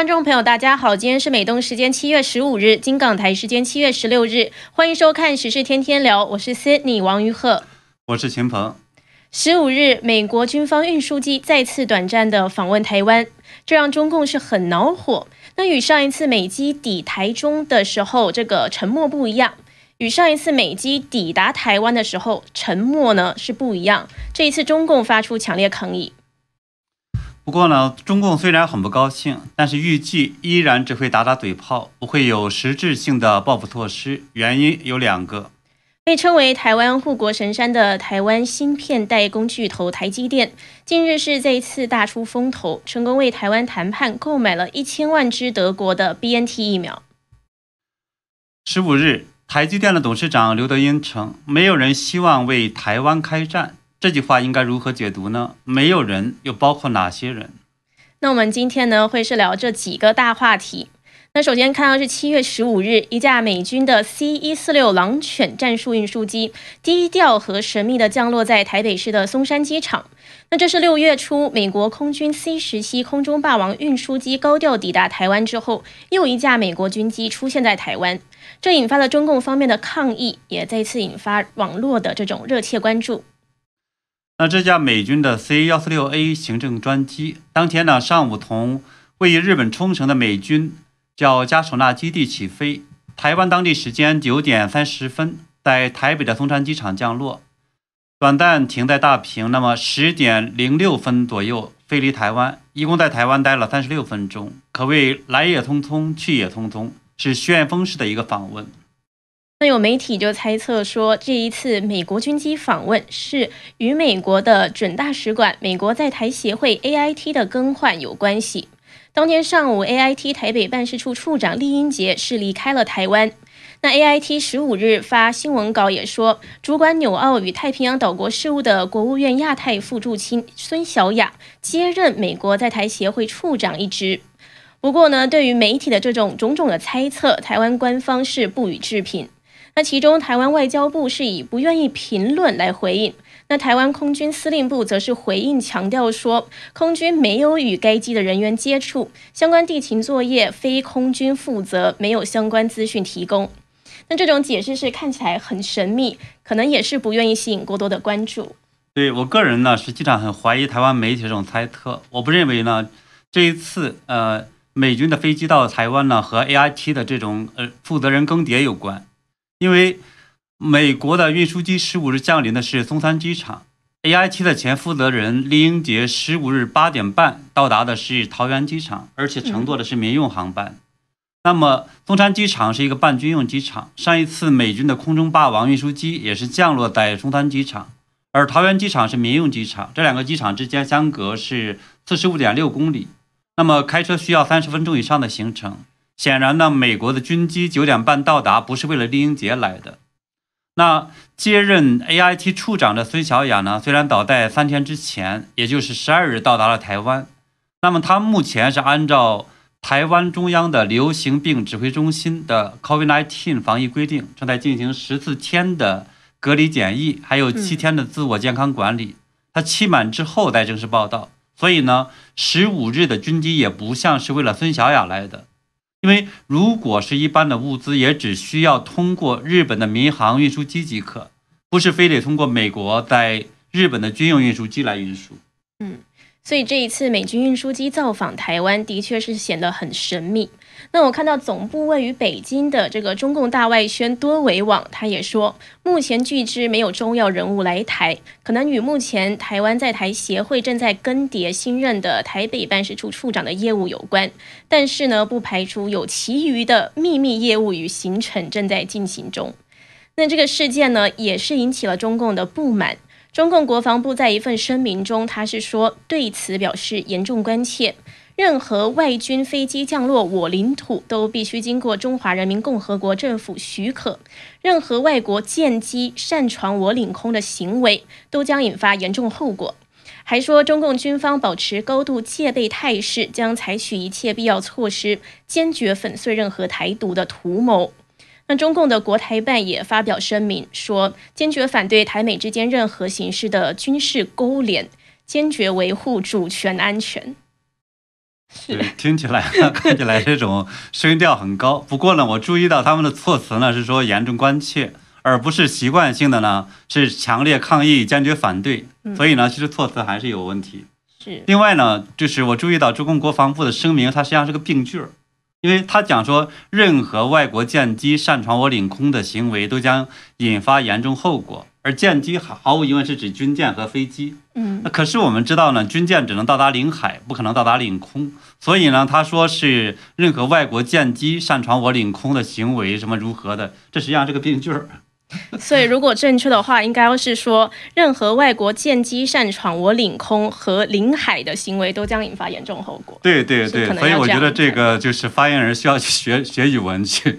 观众朋友，大家好，今天是美东时间七月十五日，金港台时间七月十六日，欢迎收看《时事天天聊》，我是 Sydney 王于鹤，我是秦鹏。十五日，美国军方运输机再次短暂的访问台湾，这让中共是很恼火。那与上一次美机抵台中的时候，这个沉默不一样，与上一次美机抵达台湾的时候，沉默呢是不一样。这一次，中共发出强烈抗议。不过呢，中共虽然很不高兴，但是预计依然只会打打嘴炮，不会有实质性的报复措施。原因有两个。被称为台湾护国神山的台湾芯片代工巨头台积电，近日是这一次大出风头，成功为台湾谈判购买了一千万支德国的 BNT 疫苗。十五日，台积电的董事长刘德英称：“没有人希望为台湾开战。”这句话应该如何解读呢？没有人，又包括哪些人？那我们今天呢，会是聊这几个大话题。那首先看到是七月十五日，一架美军的 C 一四六狼犬战术运输机低调和神秘的降落在台北市的松山机场。那这是六月初美国空军 C 十七空中霸王运输机高调抵达台湾之后，又一架美国军机出现在台湾，这引发了中共方面的抗议，也再次引发网络的这种热切关注。那这架美军的 C 幺四六 A 行政专机，当天呢上午从位于日本冲绳的美军叫加手纳基地起飞，台湾当地时间九点三十分在台北的松山机场降落，短暂停在大坪，那么十点零六分左右飞离台湾，一共在台湾待了三十六分钟，可谓来也匆匆，去也匆匆，是旋风式的一个访问。那有媒体就猜测说，这一次美国军机访问是与美国的准大使馆、美国在台协会 AIT 的更换有关系。当天上午，AIT 台北办事处处长厉英杰是离开了台湾。那 AIT 十五日发新闻稿也说，主管纽澳与太平洋岛国事务的国务院亚太副驻青孙小雅接任美国在台协会处长一职。不过呢，对于媒体的这种种种的猜测，台湾官方是不予置评。那其中，台湾外交部是以不愿意评论来回应。那台湾空军司令部则是回应强调说，空军没有与该机的人员接触，相关地勤作业非空军负责，没有相关资讯提供。那这种解释是看起来很神秘，可能也是不愿意吸引过多的关注。对我个人呢，实际上很怀疑台湾媒体这种猜测。我不认为呢，这一次呃美军的飞机到台湾呢和 A I T 的这种呃负责人更迭有关。因为美国的运输机十五日降临的是松山机场，A I T 的前负责人李英杰十五日八点半到达的是桃园机场，而且乘坐的是民用航班。那么松山机场是一个半军用机场，上一次美军的空中霸王运输机也是降落在松山机场，而桃园机场是民用机场，这两个机场之间相隔是四十五点六公里，那么开车需要三十分钟以上的行程。显然呢，美国的军机九点半到达，不是为了丽英杰来的。那接任 AIT 处长的孙小雅呢，虽然早在三天之前，也就是十二日到达了台湾，那么他目前是按照台湾中央的流行病指挥中心的 COVID-19 防疫规定，正在进行十四天的隔离检疫，还有七天的自我健康管理。他期满之后再正式报道。所以呢，十五日的军机也不像是为了孙小雅来的。因为如果是一般的物资，也只需要通过日本的民航运输机即可，不是非得通过美国在日本的军用运输机来运输。嗯，所以这一次美军运输机造访台湾，的确是显得很神秘。那我看到总部位于北京的这个中共大外宣多维网，他也说，目前据知没有重要人物来台，可能与目前台湾在台协会正在更迭新任的台北办事处处长的业务有关。但是呢，不排除有其余的秘密业务与行程正在进行中。那这个事件呢，也是引起了中共的不满。中共国防部在一份声明中，他是说对此表示严重关切。任何外军飞机降落我领土都必须经过中华人民共和国政府许可。任何外国舰机擅闯我领空的行为都将引发严重后果。还说，中共军方保持高度戒备态势，将采取一切必要措施，坚决粉碎任何台独的图谋。那中共的国台办也发表声明说，坚决反对台美之间任何形式的军事勾连，坚决维护主权安全。对，听起来 看起来这种声调很高。不过呢，我注意到他们的措辞呢是说严重关切，而不是习惯性的呢是强烈抗议、坚决反对。所以呢，其实措辞还是有问题。是。另外呢，就是我注意到中共国防部的声明，它实际上是个病句儿，因为他讲说任何外国舰机擅闯我领空的行为都将引发严重后果。而舰机毫毫无疑问是指军舰和飞机，嗯，那可是我们知道呢，军舰只能到达领海，不可能到达领空，所以呢，他说是任何外国舰机擅闯我领空的行为什么如何的，这实际上是个病句儿。所以如果正确的话，应该是说任何外国舰机擅闯我领空和领海的行为都将引发严重后果。对对对，所以我觉得这个就是发言人需要去学学语文去。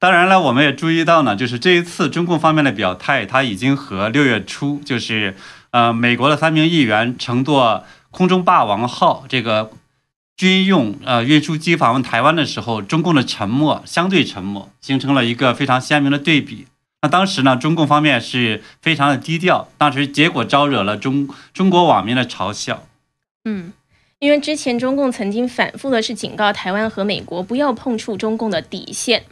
当然了，我们也注意到呢，就是这一次中共方面的表态，他已经和六月初就是呃美国的三名议员乘坐空中霸王号这个军用呃运输机访问台湾的时候，中共的沉默相对沉默，形成了一个非常鲜明的对比。那当时呢，中共方面是非常的低调，当时结果招惹了中中国网民的嘲笑。嗯，因为之前中共曾经反复的是警告台湾和美国不要碰触中共的底线。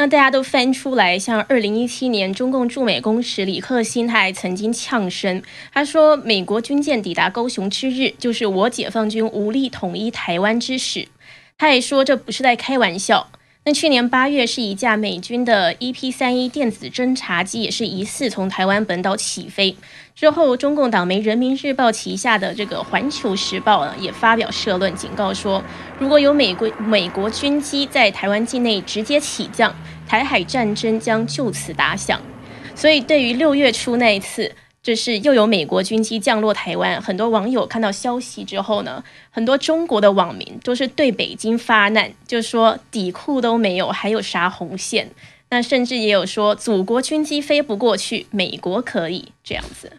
那大家都翻出来，像二零一七年中共驻美公使李克新，他还曾经呛声，他说美国军舰抵达高雄之日，就是我解放军无力统一台湾之时。他也说这不是在开玩笑。那去年八月，是一架美军的 EP 三一电子侦察机，也是疑似从台湾本岛起飞之后，中共党媒《人民日报》旗下的这个《环球时报》呢，也发表社论警告说，如果有美国美国军机在台湾境内直接起降，台海战争将就此打响。所以，对于六月初那一次。就是又有美国军机降落台湾，很多网友看到消息之后呢，很多中国的网民都是对北京发难，就说底裤都没有，还有啥红线？那甚至也有说祖国军机飞不过去，美国可以这样子。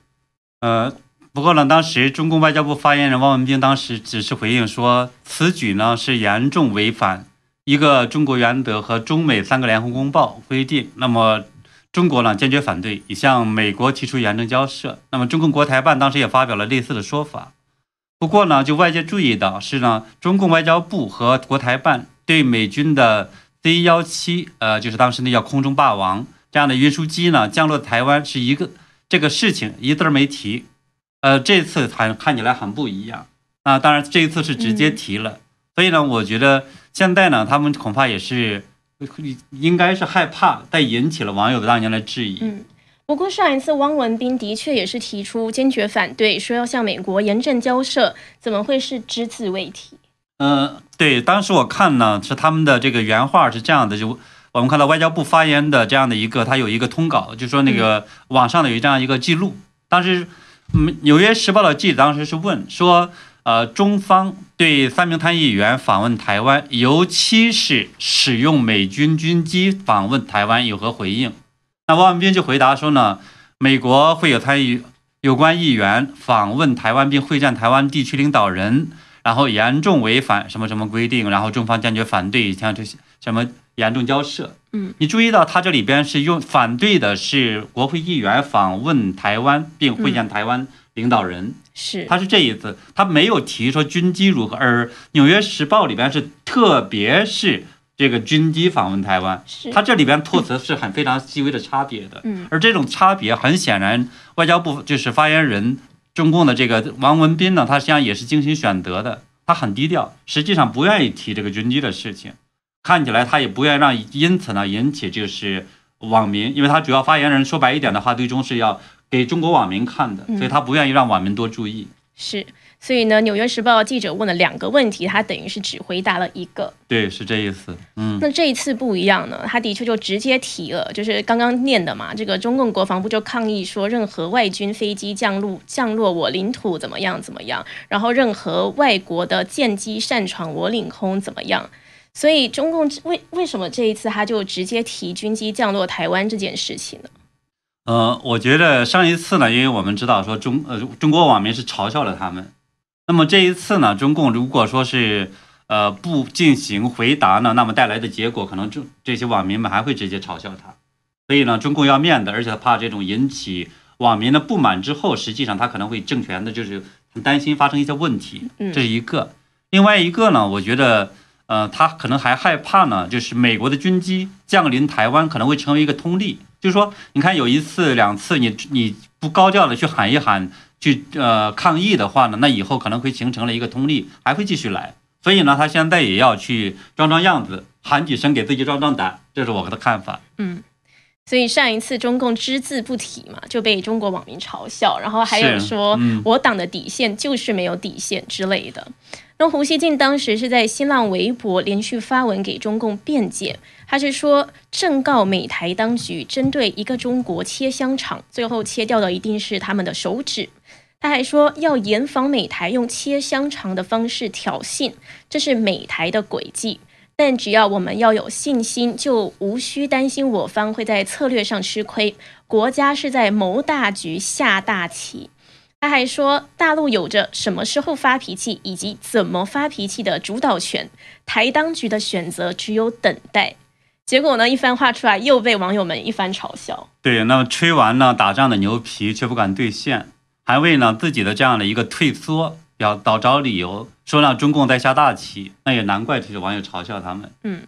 呃，不过呢，当时中共外交部发言人汪文斌当时只是回应说，此举呢是严重违反一个中国原则和中美三个联合公报规定。那么。中国呢坚决反对，已向美国提出严正交涉。那么，中共国台办当时也发表了类似的说法。不过呢，就外界注意到是呢，中共外交部和国台办对美军的 C 幺七，呃，就是当时那叫空中霸王这样的运输机呢降落台湾是一个这个事情一字儿没提。呃，这次还看起来很不一样。那当然，这一次是直接提了。所以呢，我觉得现在呢，他们恐怕也是。应该是害怕，但引起了网友的大量的质疑。嗯，不过上一次汪文斌的确也是提出坚决反对，说要向美国严正交涉，怎么会是只字未提？嗯，对，当时我看呢，是他们的这个原话是这样的，就我们看到外交部发言的这样的一个，他有一个通稿，就说那个网上的有这样一个记录，当时嗯，纽约时报的记者当时是问说。呃，中方对三名参议员访问台湾，尤其是使用美军军机访问台湾有何回应？那汪文斌就回答说呢，美国会有参与有关议员访问台湾并会见台湾地区领导人，然后严重违反什么什么规定，然后中方坚决反对，像这些什么严重交涉。嗯，你注意到他这里边是用反对的是国会议员访问台湾并会见台湾。领导人。是，他是这意思，他没有提说军机如何，而《纽约时报》里边是特别是这个军机访问台湾，是，他这里边措辞是很非常细微的差别的，嗯，而这种差别很显然，外交部就是发言人中共的这个王文斌呢，他实际上也是精心选择的，他很低调，实际上不愿意提这个军机的事情，看起来他也不愿意让因此呢引起就是网民，因为他主要发言人说白一点的话，最终是要。给中国网民看的，所以他不愿意让网民多注意。是，所以呢，《纽约时报》记者问了两个问题，他等于是只回答了一个。对，是这意思。嗯，那这一次不一样呢，他的确就直接提了，就是刚刚念的嘛，这个中共国防部就抗议说，任何外军飞机降落降落我领土怎么样怎么样，然后任何外国的舰机擅闯我领空怎么样。所以中共为为什么这一次他就直接提军机降落台湾这件事情呢？呃，我觉得上一次呢，因为我们知道说中呃中国网民是嘲笑了他们，那么这一次呢，中共如果说是呃不进行回答呢，那么带来的结果可能这这些网民们还会直接嘲笑他，所以呢，中共要面子，而且怕这种引起网民的不满之后，实际上他可能会政权的就是很担心发生一些问题，这是一个。另外一个呢，我觉得，呃，他可能还害怕呢，就是美国的军机降临台湾可能会成为一个通例，就是说，你看有一次两次，你你不高调的去喊一喊，去呃抗议的话呢，那以后可能会形成了一个通例，还会继续来。所以呢，他现在也要去装装样子，喊几声给自己壮壮胆，这是我的看法。嗯，所以上一次中共只字不提嘛，就被中国网民嘲笑，然后还有说我党的底线就是没有底线之类的。那胡锡进当时是在新浪微博连续发文给中共辩解，他是说正告美台当局针对一个中国切香肠，最后切掉的一定是他们的手指。他还说要严防美台用切香肠的方式挑衅，这是美台的诡计。但只要我们要有信心，就无需担心我方会在策略上吃亏。国家是在谋大局、下大棋。他还说，大陆有着什么时候发脾气以及怎么发脾气的主导权，台当局的选择只有等待。结果呢，一番话出来，又被网友们一番嘲笑。对，那么吹完呢打仗的牛皮，却不敢兑现。还为呢自己的这样的一个退缩，要找找理由，说让中共在下大棋，那也难怪这些网友嘲笑他们。嗯，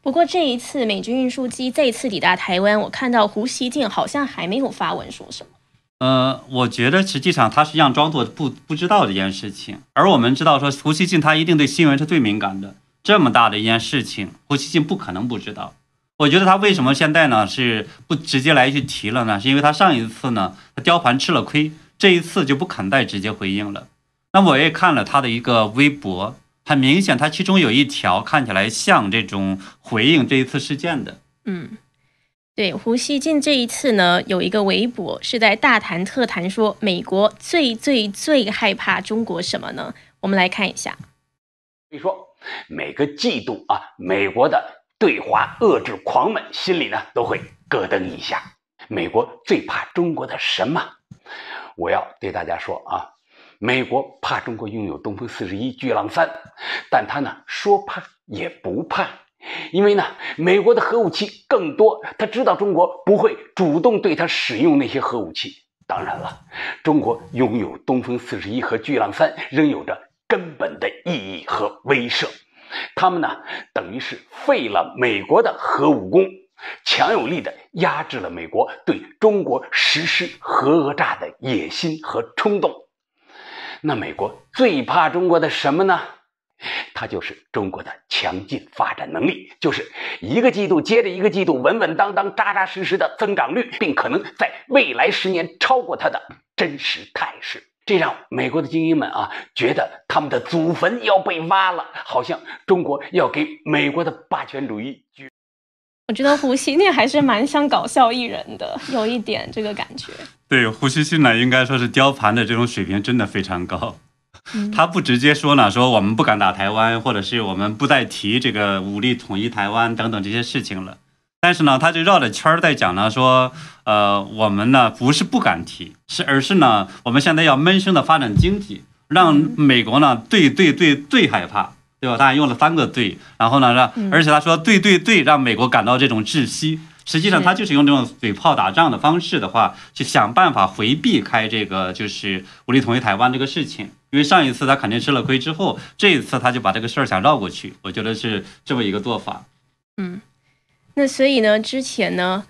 不过这一次美军运输机再次抵达台湾，我看到胡锡进好像还没有发文说什么。呃，我觉得实际上他实际上装作不不知道这件事情，而我们知道说胡锡进他一定对新闻是最敏感的，这么大的一件事情，胡锡进不可能不知道。我觉得他为什么现在呢是不直接来去提了呢？是因为他上一次呢他雕盘吃了亏。这一次就不肯再直接回应了。那我也看了他的一个微博，很明显，他其中有一条看起来像这种回应这一次事件的。嗯，对，胡锡进这一次呢，有一个微博是在大谈特谈，说美国最最最害怕中国什么呢？我们来看一下。所以说，每个季度啊，美国的对华遏制狂们心里呢都会咯噔一下。美国最怕中国的什么？我要对大家说啊，美国怕中国拥有东风四十一、巨浪三，但他呢说怕也不怕，因为呢美国的核武器更多，他知道中国不会主动对他使用那些核武器。当然了，中国拥有东风四十一和巨浪三仍有着根本的意义和威慑，他们呢等于是废了美国的核武功。强有力的压制了美国对中国实施核讹诈的野心和冲动。那美国最怕中国的什么呢？它就是中国的强劲发展能力，就是一个季度接着一个季度稳稳当当、扎扎实实的增长率，并可能在未来十年超过它的真实态势。这让美国的精英们啊觉得他们的祖坟要被挖了，好像中国要给美国的霸权主义。我觉得胡锡进还是蛮像搞笑艺人的，有一点这个感觉。对，胡锡进呢，应该说是雕盘的这种水平真的非常高。他不直接说呢，说我们不敢打台湾，或者是我们不再提这个武力统一台湾等等这些事情了。但是呢，他就绕着圈儿在讲呢，说呃，我们呢不是不敢提，是而是呢，我们现在要闷声的发展经济，让美国呢最最最最害怕。对吧？他还用了三个“对”，然后呢，让而且他说“对对对”，让美国感到这种窒息。实际上，他就是用这种嘴炮打仗的方式的话，去想办法回避开这个就是武力统一台湾这个事情。因为上一次他肯定吃了亏之后，这一次他就把这个事儿想绕过去。我觉得是这么一个做法。嗯，那所以呢，之前呢？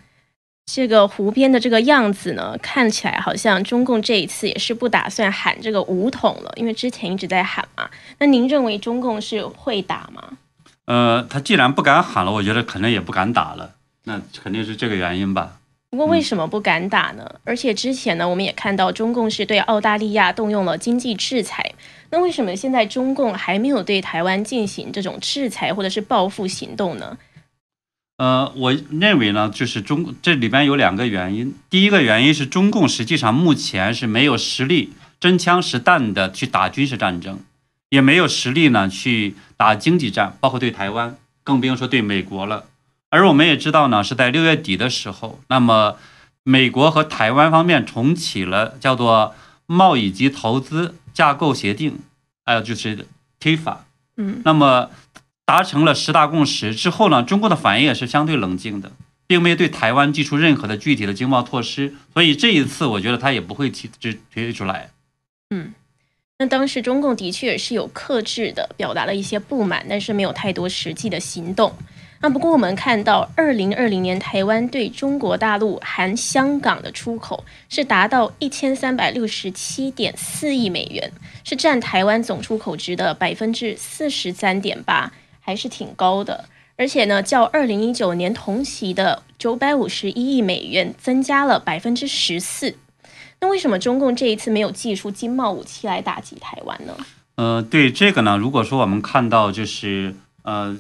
这个湖边的这个样子呢，看起来好像中共这一次也是不打算喊这个武统了，因为之前一直在喊嘛。那您认为中共是会打吗？呃，他既然不敢喊了，我觉得可能也不敢打了，那肯定是这个原因吧。不过为什么不敢打呢？而且之前呢，我们也看到中共是对澳大利亚动用了经济制裁，那为什么现在中共还没有对台湾进行这种制裁或者是报复行动呢？呃，我认为呢，就是中这里边有两个原因。第一个原因是中共实际上目前是没有实力真枪实弹的去打军事战争，也没有实力呢去打经济战，包括对台湾，更不用说对美国了。而我们也知道呢，是在六月底的时候，那么美国和台湾方面重启了叫做贸易及投资架构协定，还有就是 TIFA，嗯，那么。达成了十大共识之后呢，中国的反应也是相对冷静的，并没有对台湾寄出任何的具体的经贸措施，所以这一次我觉得他也不会提提提出来。嗯，那当时中共的确是有克制的表达了一些不满，但是没有太多实际的行动。那不过我们看到，二零二零年台湾对中国大陆含香港的出口是达到一千三百六十七点四亿美元，是占台湾总出口值的百分之四十三点八，还是挺高的。而且呢，较二零一九年同期的九百五十一亿美元增加了百分之十四。那为什么中共这一次没有祭出经贸武器来打击台湾呢？呃，对这个呢，如果说我们看到就是呃。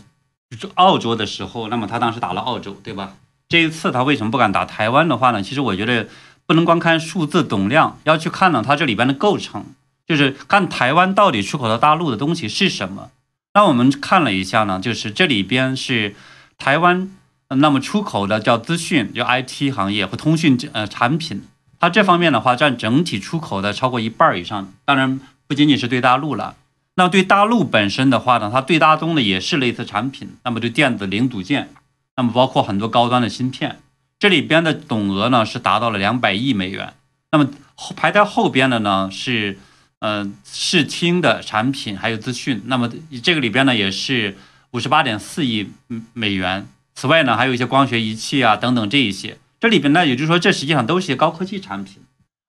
澳洲的时候，那么他当时打了澳洲，对吧？这一次他为什么不敢打台湾的话呢？其实我觉得不能光看数字总量，要去看呢它这里边的构成，就是看台湾到底出口到大陆的东西是什么。那我们看了一下呢，就是这里边是台湾那么出口的叫资讯，就 IT 行业和通讯呃产品，它这方面的话占整体出口的超过一半以上。当然不仅仅是对大陆了。那对大陆本身的话呢，它对大宗的也是类似产品，那么对电子零组件，那么包括很多高端的芯片，这里边的总额呢是达到了两百亿美元。那么排在后边的呢是，呃，视听的产品还有资讯，那么这个里边呢也是五十八点四亿美元。此外呢还有一些光学仪器啊等等这一些，这里边呢也就是说这实际上都是些高科技产品，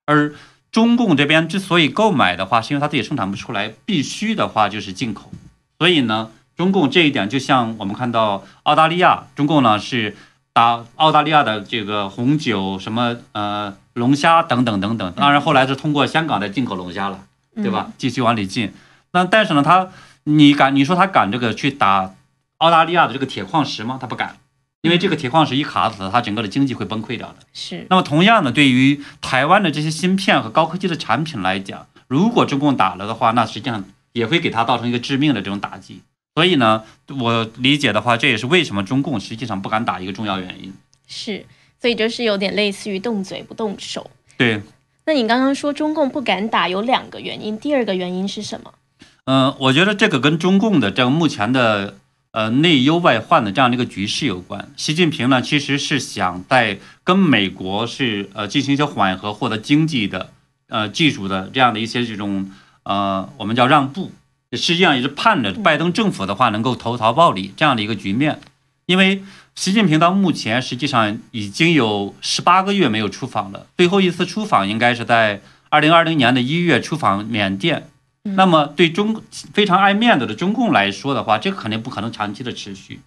而。中共这边之所以购买的话，是因为他自己生产不出来，必须的话就是进口。所以呢，中共这一点就像我们看到澳大利亚，中共呢是打澳大利亚的这个红酒、什么呃龙虾等等等等。当然后来是通过香港的进口龙虾了，对吧？继续往里进。那但是呢，他你敢你说他敢这个去打澳大利亚的这个铁矿石吗？他不敢。因为这个铁矿石一卡死，他整个的经济会崩溃掉的。是。那么同样的，对于台湾的这些芯片和高科技的产品来讲，如果中共打了的话，那实际上也会给他造成一个致命的这种打击。所以呢，我理解的话，这也是为什么中共实际上不敢打一个重要原因。是。所以就是有点类似于动嘴不动手。对。那你刚刚说中共不敢打有两个原因，第二个原因是什么？嗯，我觉得这个跟中共的这个目前的。呃，内忧外患的这样的一个局势有关。习近平呢，其实是想在跟美国是呃进行一些缓和，获得经济的、呃技术的这样的一些这种呃我们叫让步。实际上也是盼着拜登政府的话能够投桃报李这样的一个局面。因为习近平到目前实际上已经有十八个月没有出访了，最后一次出访应该是在二零二零年的一月出访缅甸。那么，对中非常爱面子的中共来说的话，这个肯定不可能长期的持续，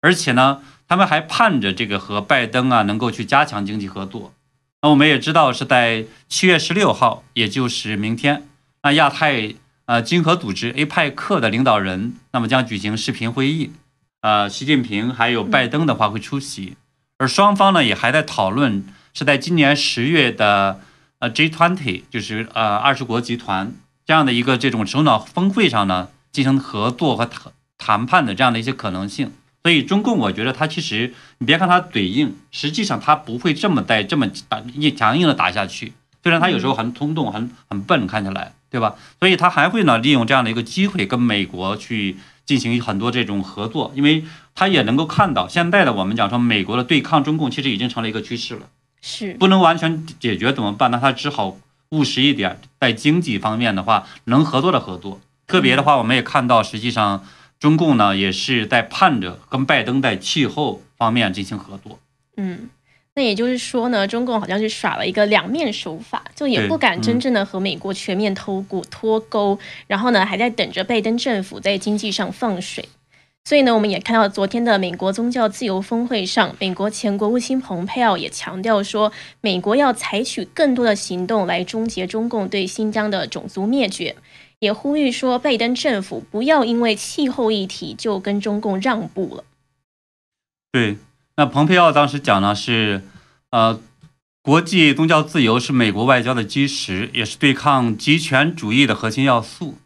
而且呢，他们还盼着这个和拜登啊能够去加强经济合作。那我们也知道是在七月十六号，也就是明天，那亚太呃经合组织 APEC 的领导人那么将举行视频会议，呃，习近平还有拜登的话会出席，而双方呢也还在讨论是在今年十月的呃 G20，就是呃二十国集团。这样的一个这种首脑峰会上呢，进行合作和谈谈判的这样的一些可能性。所以中共，我觉得他其实你别看他嘴硬，实际上他不会这么带这么打硬强硬的打下去。虽然他有时候很冲动、很很笨，看起来对吧？所以他还会呢利用这样的一个机会跟美国去进行很多这种合作，因为他也能够看到现在的我们讲说美国的对抗中共其实已经成了一个趋势了，是不能完全解决怎么办？那他只好。务实一点，在经济方面的话，能合作的合作。特别的话，我们也看到，实际上中共呢也是在盼着跟拜登在气候方面进行合作。嗯，那也就是说呢，中共好像是耍了一个两面手法，就也不敢真正的和美国全面脱钩脱钩，然后呢还在等着拜登政府在经济上放水。所以呢，我们也看到昨天的美国宗教自由峰会上，美国前国务卿蓬佩奥也强调说，美国要采取更多的行动来终结中共对新疆的种族灭绝，也呼吁说，拜登政府不要因为气候议题就跟中共让步了。对，那蓬佩奥当时讲呢是，呃，国际宗教自由是美国外交的基石，也是对抗极权主义的核心要素。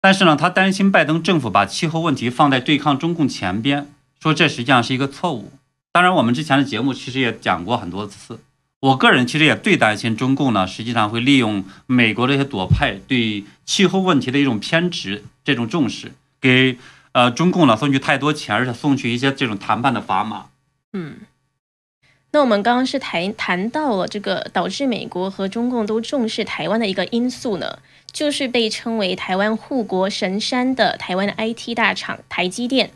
但是呢，他担心拜登政府把气候问题放在对抗中共前边，说这实际上是一个错误。当然，我们之前的节目其实也讲过很多次。我个人其实也最担心中共呢，实际上会利用美国这些左派对气候问题的一种偏执、这种重视，给呃中共呢送去太多钱，而且送去一些这种谈判的砝码。嗯。那我们刚刚是谈谈到了这个导致美国和中共都重视台湾的一个因素呢，就是被称为台湾护国神山的台湾的 IT 大厂台积电。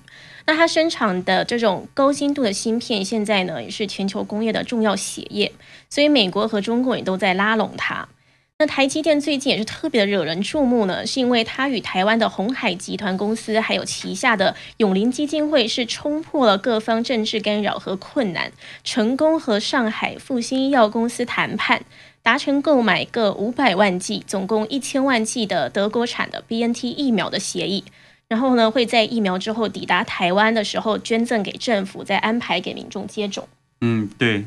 那它生产的这种高精度的芯片，现在呢也是全球工业的重要血液，所以美国和中共也都在拉拢它。那台积电最近也是特别惹人注目呢，是因为它与台湾的红海集团公司，还有旗下的永林基金会是冲破了各方政治干扰和困难，成功和上海复兴医药公司谈判，达成购买各五百万剂，总共一千万剂的德国产的 BNT 疫苗的协议。然后呢，会在疫苗之后抵达台湾的时候捐赠给政府，再安排给民众接种。嗯，对。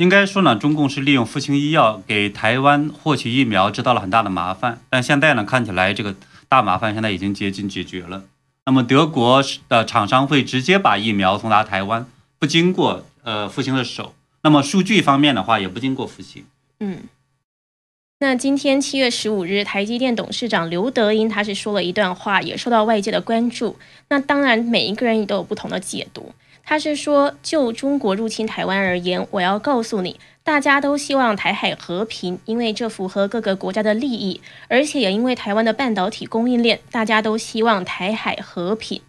应该说呢，中共是利用复星医药给台湾获取疫苗制造了很大的麻烦，但现在呢，看起来这个大麻烦现在已经接近解决了。那么德国的厂商会直接把疫苗送达台湾，不经过呃复星的手。那么数据方面的话，也不经过复星。嗯。那今天七月十五日，台积电董事长刘德英他是说了一段话，也受到外界的关注。那当然，每一个人也都有不同的解读。他是说，就中国入侵台湾而言，我要告诉你，大家都希望台海和平，因为这符合各个国家的利益，而且也因为台湾的半导体供应链，大家都希望台海和平。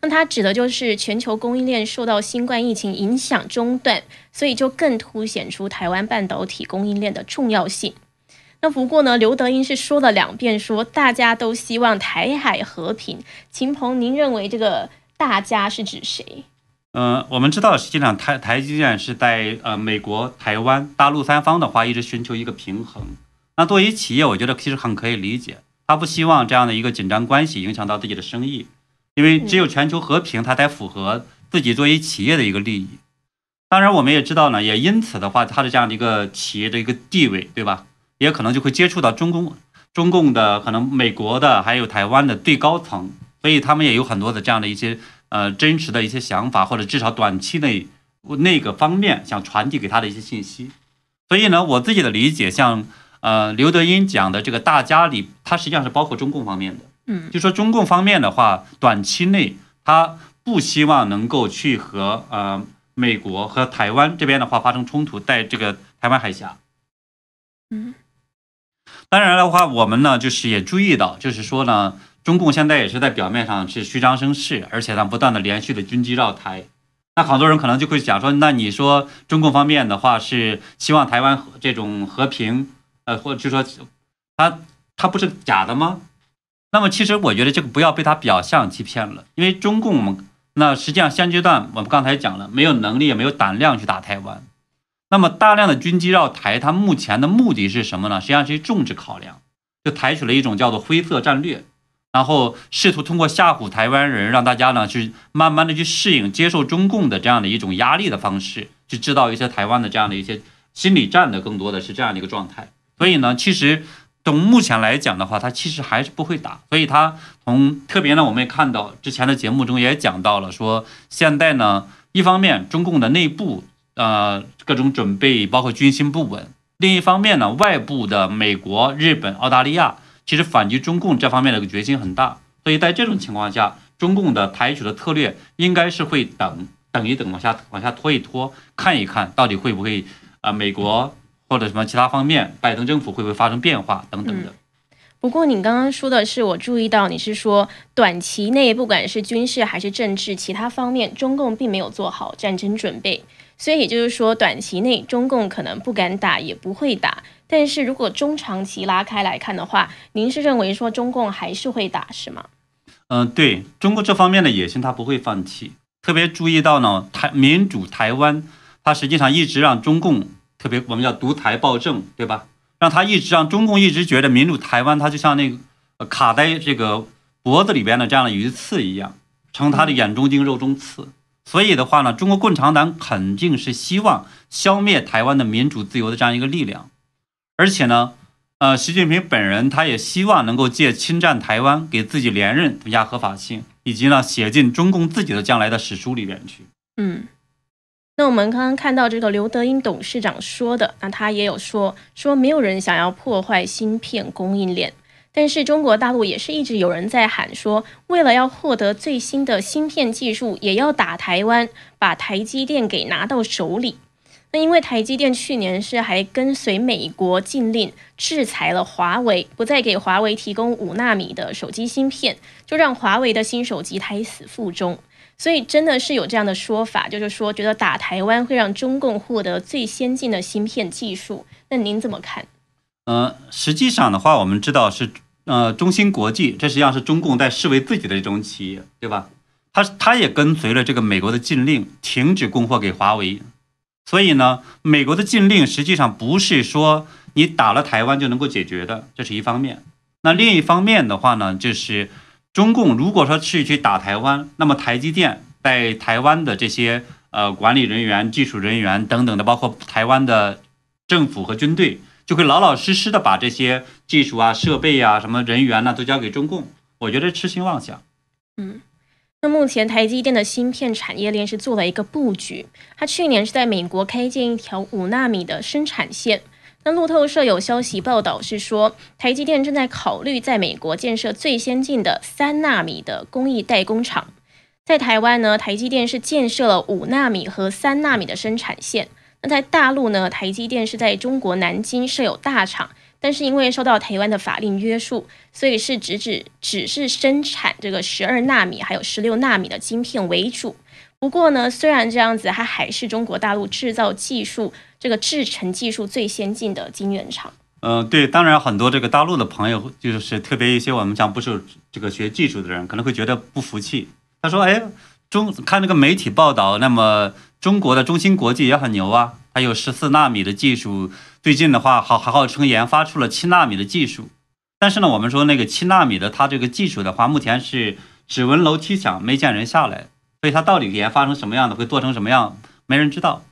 那他指的就是全球供应链受到新冠疫情影响中断，所以就更凸显出台湾半导体供应链的重要性。那不过呢，刘德英是说了两遍，说大家都希望台海和平。秦鹏，您认为这个大家是指谁？嗯，我们知道，实际上台台积电是在呃美国、台湾、大陆三方的话，一直寻求一个平衡。那作为企业，我觉得其实很可以理解，他不希望这样的一个紧张关系影响到自己的生意，因为只有全球和平，它才符合自己作为企业的一个利益。当然，我们也知道呢，也因此的话，它的这样的一个企业的一个地位，对吧？也可能就会接触到中共、中共的可能美国的还有台湾的最高层，所以他们也有很多的这样的一些。呃，真实的一些想法，或者至少短期内那个方面想传递给他的一些信息。所以呢，我自己的理解，像呃刘德英讲的这个大家里，他实际上是包括中共方面的。嗯，就说中共方面的话，短期内他不希望能够去和呃美国和台湾这边的话发生冲突，在这个台湾海峡。嗯，当然的话，我们呢就是也注意到，就是说呢。中共现在也是在表面上是虚张声势，而且呢不断的连续的军机绕台。那好多人可能就会想说，那你说中共方面的话是希望台湾这种和平，呃，或者就说他他不是假的吗？那么其实我觉得这个不要被他表象欺骗了，因为中共我们那实际上现阶段我们刚才讲了，没有能力也没有胆量去打台湾。那么大量的军机绕台，它目前的目的是什么呢？实际上是一政治考量，就采取了一种叫做灰色战略。然后试图通过吓唬台湾人，让大家呢去慢慢的去适应、接受中共的这样的一种压力的方式，去制造一些台湾的这样的一些心理战的，更多的是这样的一个状态。所以呢，其实从目前来讲的话，他其实还是不会打。所以他从特别呢，我们也看到之前的节目中也讲到了，说现在呢，一方面中共的内部呃各种准备包括军心不稳，另一方面呢，外部的美国、日本、澳大利亚。其实反击中共这方面的一个决心很大，所以在这种情况下，中共的采取的策略应该是会等等一等，往下往下拖一拖，看一看到底会不会啊，美国或者什么其他方面，拜登政府会不会发生变化等等的。不过你刚刚说的是，我注意到你是说短期内不管是军事还是政治其他方面，中共并没有做好战争准备，所以也就是说短期内中共可能不敢打，也不会打。但是如果中长期拉开来看的话，您是认为说中共还是会打是吗？嗯，对中国这方面的野心，他不会放弃。特别注意到呢，台民主台湾，它实际上一直让中共特别我们叫独台暴政，对吧？让他一直让中共一直觉得民主台湾，它就像那个卡在这个脖子里边的这样的鱼刺一样，成他的眼中钉、肉中刺。所以的话呢，中国共产党肯定是希望消灭台湾的民主自由的这样一个力量。而且呢，呃，习近平本人他也希望能够借侵占台湾给自己连任增加合法性，以及呢写进中共自己的将来的史书里边去。嗯，那我们刚刚看到这个刘德英董事长说的，那他也有说说没有人想要破坏芯片供应链，但是中国大陆也是一直有人在喊说，为了要获得最新的芯片技术，也要打台湾，把台积电给拿到手里。那因为台积电去年是还跟随美国禁令制裁了华为，不再给华为提供五纳米的手机芯片，就让华为的新手机胎死腹中。所以真的是有这样的说法，就是说觉得打台湾会让中共获得最先进的芯片技术。那您怎么看？呃，实际上的话，我们知道是呃中芯国际，这实际上是中共在视为自己的一种企业，对吧？他他也跟随了这个美国的禁令，停止供货给华为。所以呢，美国的禁令实际上不是说你打了台湾就能够解决的，这是一方面。那另一方面的话呢，就是中共如果说是去打台湾，那么台积电在台湾的这些呃管理人员、技术人员等等的，包括台湾的政府和军队，就会老老实实的把这些技术啊、设备啊、什么人员呢都交给中共。我觉得痴心妄想。嗯。那目前台积电的芯片产业链是做了一个布局，它去年是在美国开建一条五纳米的生产线。那路透社有消息报道是说，台积电正在考虑在美国建设最先进的三纳米的工艺代工厂。在台湾呢，台积电是建设了五纳米和三纳米的生产线。那在大陆呢，台积电是在中国南京设有大厂。但是因为受到台湾的法令约束，所以是只只只是生产这个十二纳米还有十六纳米的晶片为主。不过呢，虽然这样子，它还是中国大陆制造技术这个制程技术最先进的晶圆厂。嗯，对，当然很多这个大陆的朋友，就是特别一些我们讲不是这个学技术的人，可能会觉得不服气。他说：“哎，中看那个媒体报道，那么中国的中芯国际也很牛啊，还有十四纳米的技术。”最近的话，好还号称研发出了七纳米的技术，但是呢，我们说那个七纳米的它这个技术的话，目前是只闻楼梯响，没见人下来，所以它到底研发成什么样的，会做成什么样，没人知道。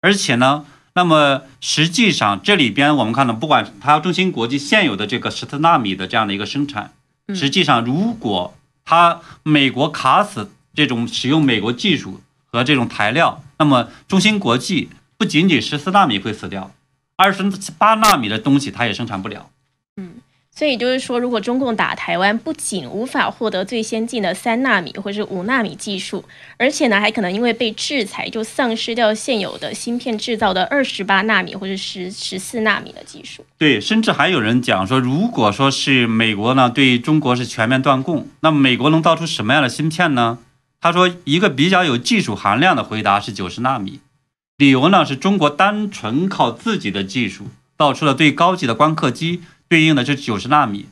而且呢，那么实际上这里边我们看到，不管它中芯国际现有的这个十四纳米的这样的一个生产，实际上如果它美国卡死这种使用美国技术和这种材料，那么中芯国际不仅仅十四纳米会死掉。二十八纳米的东西，它也生产不了。嗯，所以就是说，如果中共打台湾，不仅无法获得最先进的三纳米或者是五纳米技术，而且呢，还可能因为被制裁，就丧失掉现有的芯片制造的二十八纳米或者十十四纳米的技术。对，甚至还有人讲说，如果说是美国呢对中国是全面断供，那么美国能造出什么样的芯片呢？他说，一个比较有技术含量的回答是九十纳米。理由呢是中国单纯靠自己的技术造出了最高级的光刻机，对应的是九十纳米。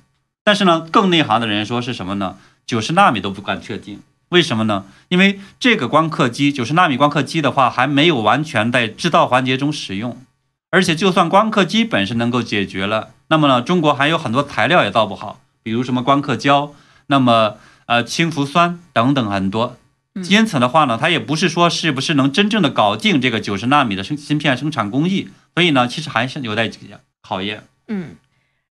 但是呢，更内行的人说是什么呢？九十纳米都不敢确定。为什么呢？因为这个光刻机，九十纳米光刻机的话，还没有完全在制造环节中使用。而且，就算光刻机本身能够解决了，那么呢，中国还有很多材料也造不好，比如什么光刻胶，那么呃氢氟酸等等很多。因此的话呢，它也不是说是不是能真正的搞定这个九十纳米的生芯片生产工艺，所以呢，其实还是有待考验。嗯，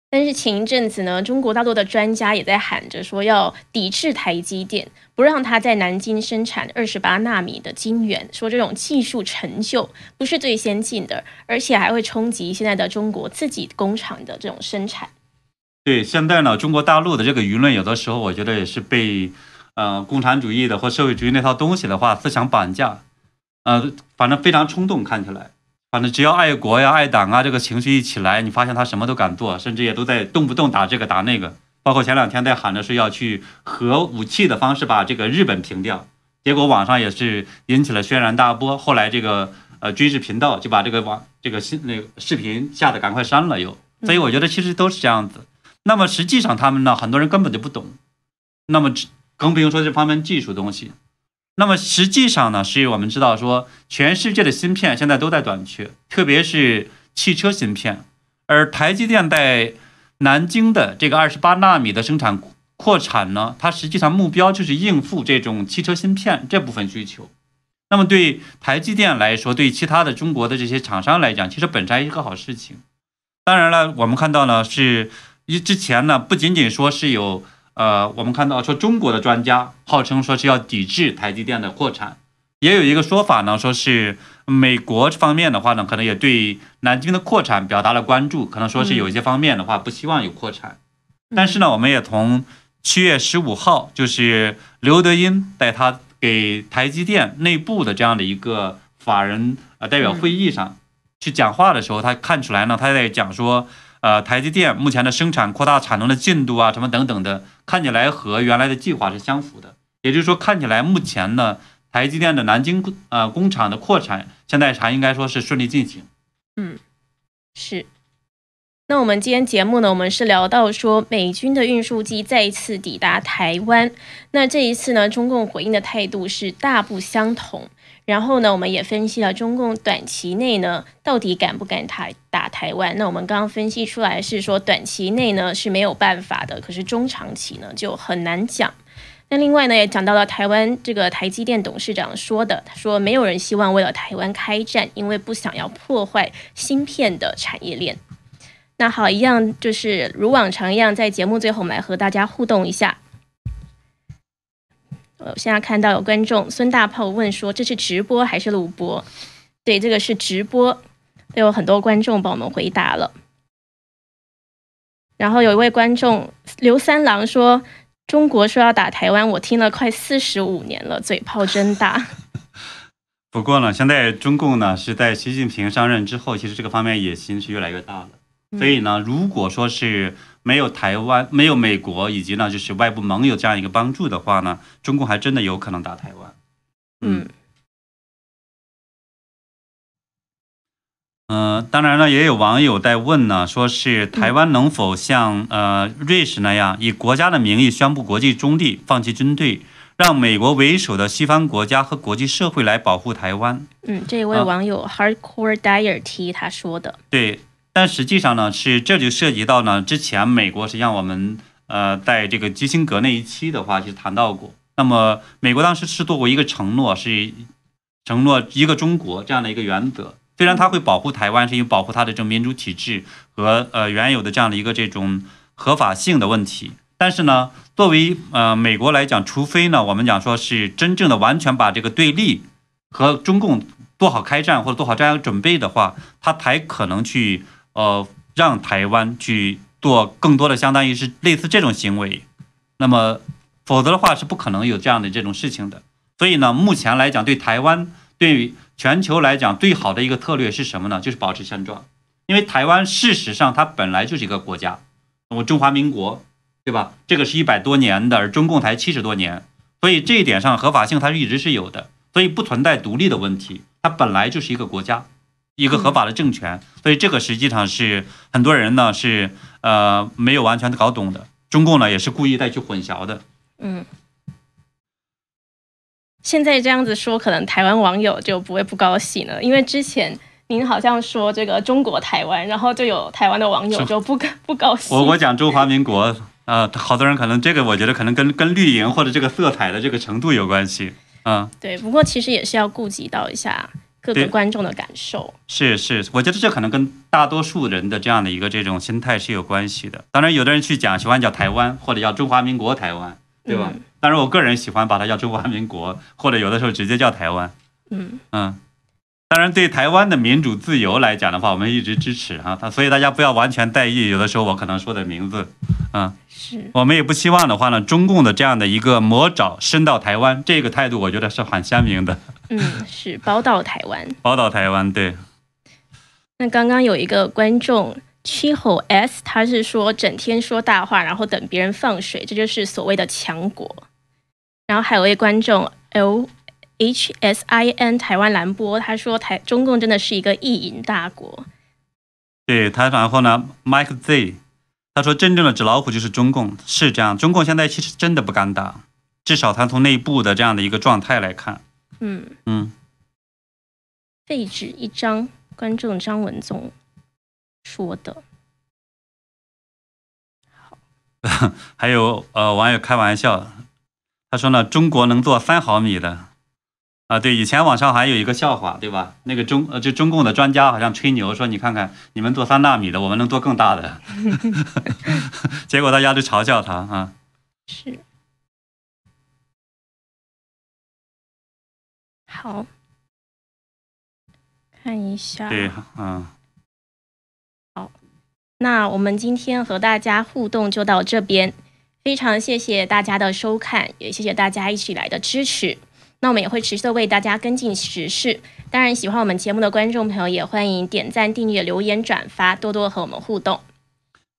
但是前一阵子呢，中国大陆的专家也在喊着说要抵制台积电，不让它在南京生产二十八纳米的晶圆，说这种技术成就不是最先进的，而且还会冲击现在的中国自己工厂的这种生产。对，现在呢，中国大陆的这个舆论有的时候，我觉得也是被。呃，共产主义的或社会主义那套东西的话，思想绑架，呃，反正非常冲动，看起来，反正只要爱国呀、爱党啊，这个情绪一起来，你发现他什么都敢做，甚至也都在动不动打这个打那个，包括前两天在喊着是要去核武器的方式把这个日本平掉，结果网上也是引起了轩然大波，后来这个呃军事频道就把这个网这个新那个视频下的赶快删了又，所以我觉得其实都是这样子。那么实际上他们呢，很多人根本就不懂，那么。更不用说这方面技术东西，那么实际上呢，是我们知道说，全世界的芯片现在都在短缺，特别是汽车芯片。而台积电在南京的这个二十八纳米的生产扩产呢，它实际上目标就是应付这种汽车芯片这部分需求。那么对台积电来说，对其他的中国的这些厂商来讲，其实本身一个好事情。当然了，我们看到呢，是一之前呢，不仅仅说是有。呃，我们看到说中国的专家号称说是要抵制台积电的扩产，也有一个说法呢，说是美国方面的话呢，可能也对南京的扩产表达了关注，可能说是有一些方面的话不希望有扩产。但是呢，我们也从七月十五号，就是刘德英在他给台积电内部的这样的一个法人呃代表会议上，去讲话的时候，他看出来呢，他在讲说，呃，台积电目前的生产扩大产能的进度啊，什么等等的，看起来和原来的计划是相符的。也就是说，看起来目前呢，台积电的南京呃工厂的扩产，现在还应该说是顺利进行。嗯，是。那我们今天节目呢，我们是聊到说美军的运输机再一次抵达台湾。那这一次呢，中共回应的态度是大不相同。然后呢，我们也分析了中共短期内呢，到底敢不敢台打台湾？那我们刚刚分析出来是说，短期内呢是没有办法的，可是中长期呢就很难讲。那另外呢，也讲到了台湾这个台积电董事长说的，他说没有人希望为了台湾开战，因为不想要破坏芯片的产业链。那好，一样就是如往常一样，在节目最后，我们来和大家互动一下。我现在看到有观众孙大炮问说：“这是直播还是录播？”对，这个是直播，都有很多观众帮我们回答了。然后有一位观众刘三郎说：“中国说要打台湾，我听了快四十五年了，嘴炮真大。”不过呢，现在中共呢是在习近平上任之后，其实这个方面野心是越来越大了。所以呢，如果说是没有台湾、没有美国以及呢就是外部盟友这样一个帮助的话呢，中共还真的有可能打台湾。嗯，嗯，当然了，也有网友在问呢，说是台湾能否像呃瑞士那样，以国家的名义宣布国际中立，放弃军队，让美国为首的西方国家和国际社会来保护台湾？嗯，这位网友 Hardcore Dyer T 他说的。对。但实际上呢，是这就涉及到呢，之前美国实际上我们呃在这个基辛格那一期的话就谈到过。那么美国当时是做过一个承诺，是承诺一个中国这样的一个原则。虽然他会保护台湾，是因为保护它的这种民主体制和呃原有的这样的一个这种合法性的问题。但是呢，作为呃美国来讲，除非呢我们讲说是真正的完全把这个对立和中共做好开战或者做好这样准备的话，他才可能去。呃，让台湾去做更多的，相当于是类似这种行为，那么否则的话是不可能有这样的这种事情的。所以呢，目前来讲，对台湾，对于全球来讲，最好的一个策略是什么呢？就是保持现状。因为台湾事实上它本来就是一个国家，我中华民国，对吧？这个是一百多年的，而中共才七十多年，所以这一点上合法性它是一直是有的，所以不存在独立的问题，它本来就是一个国家。一个合法的政权，所以这个实际上是很多人呢是呃没有完全的搞懂的。中共呢也是故意再去混淆的。嗯，现在这样子说，可能台湾网友就不会不高兴了，因为之前您好像说这个中国台湾，然后就有台湾的网友就不不高兴。我我讲中华民国，呃，好多人可能这个我觉得可能跟跟绿营或者这个色彩的这个程度有关系。嗯，对，不过其实也是要顾及到一下。各个观众的感受是是，我觉得这可能跟大多数人的这样的一个这种心态是有关系的。当然，有的人去讲喜欢叫台湾或者叫中华民国台湾，对吧？当然，我个人喜欢把它叫中华民国，或者有的时候直接叫台湾。嗯嗯。当然，对台湾的民主自由来讲的话，我们一直支持哈。他所以大家不要完全在意，有的时候我可能说的名字，啊，是我们也不希望的话呢，中共的这样的一个魔爪伸到台湾，这个态度我觉得是很鲜明的。嗯，是宝岛台湾，宝岛台湾，对。那刚刚有一个观众七吼 S，他是说整天说大话，然后等别人放水，这就是所谓的强国。然后还有位观众 L。H S I N 台湾蓝波，他说台中共真的是一个意淫大国。对他，然后呢，Mike Z，他说真正的纸老虎就是中共，是这样。中共现在其实真的不敢打，至少他从内部的这样的一个状态来看。嗯嗯。废纸一张，观众张文宗说的。好，还有呃网友开玩笑，他说呢，中国能做三毫米的。啊，对，以前网上还有一个笑话，对吧？那个中呃，就中共的专家好像吹牛说，你看看你们做三纳米的，我们能做更大的。结果大家都嘲笑他啊。是。好，看一下。对，嗯。好，那我们今天和大家互动就到这边，非常谢谢大家的收看，也谢谢大家一起来的支持。那我们也会持续的为大家跟进时事。当然，喜欢我们节目的观众朋友也欢迎点赞、订阅、留言、转发，多多和我们互动。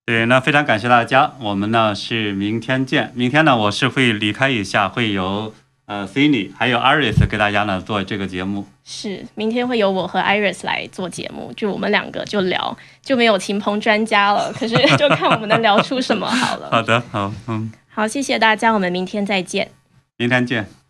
对，那非常感谢大家，我们呢是明天见。明天呢，我是会离开一下，会由呃 Cindy 还有 Iris 给大家呢做这个节目。是，明天会由我和 Iris 来做节目，就我们两个就聊，就没有秦鹏专家了。可是就看我们能聊出什么好了。好的，好，嗯，好，谢谢大家，我们明天再见。明天见。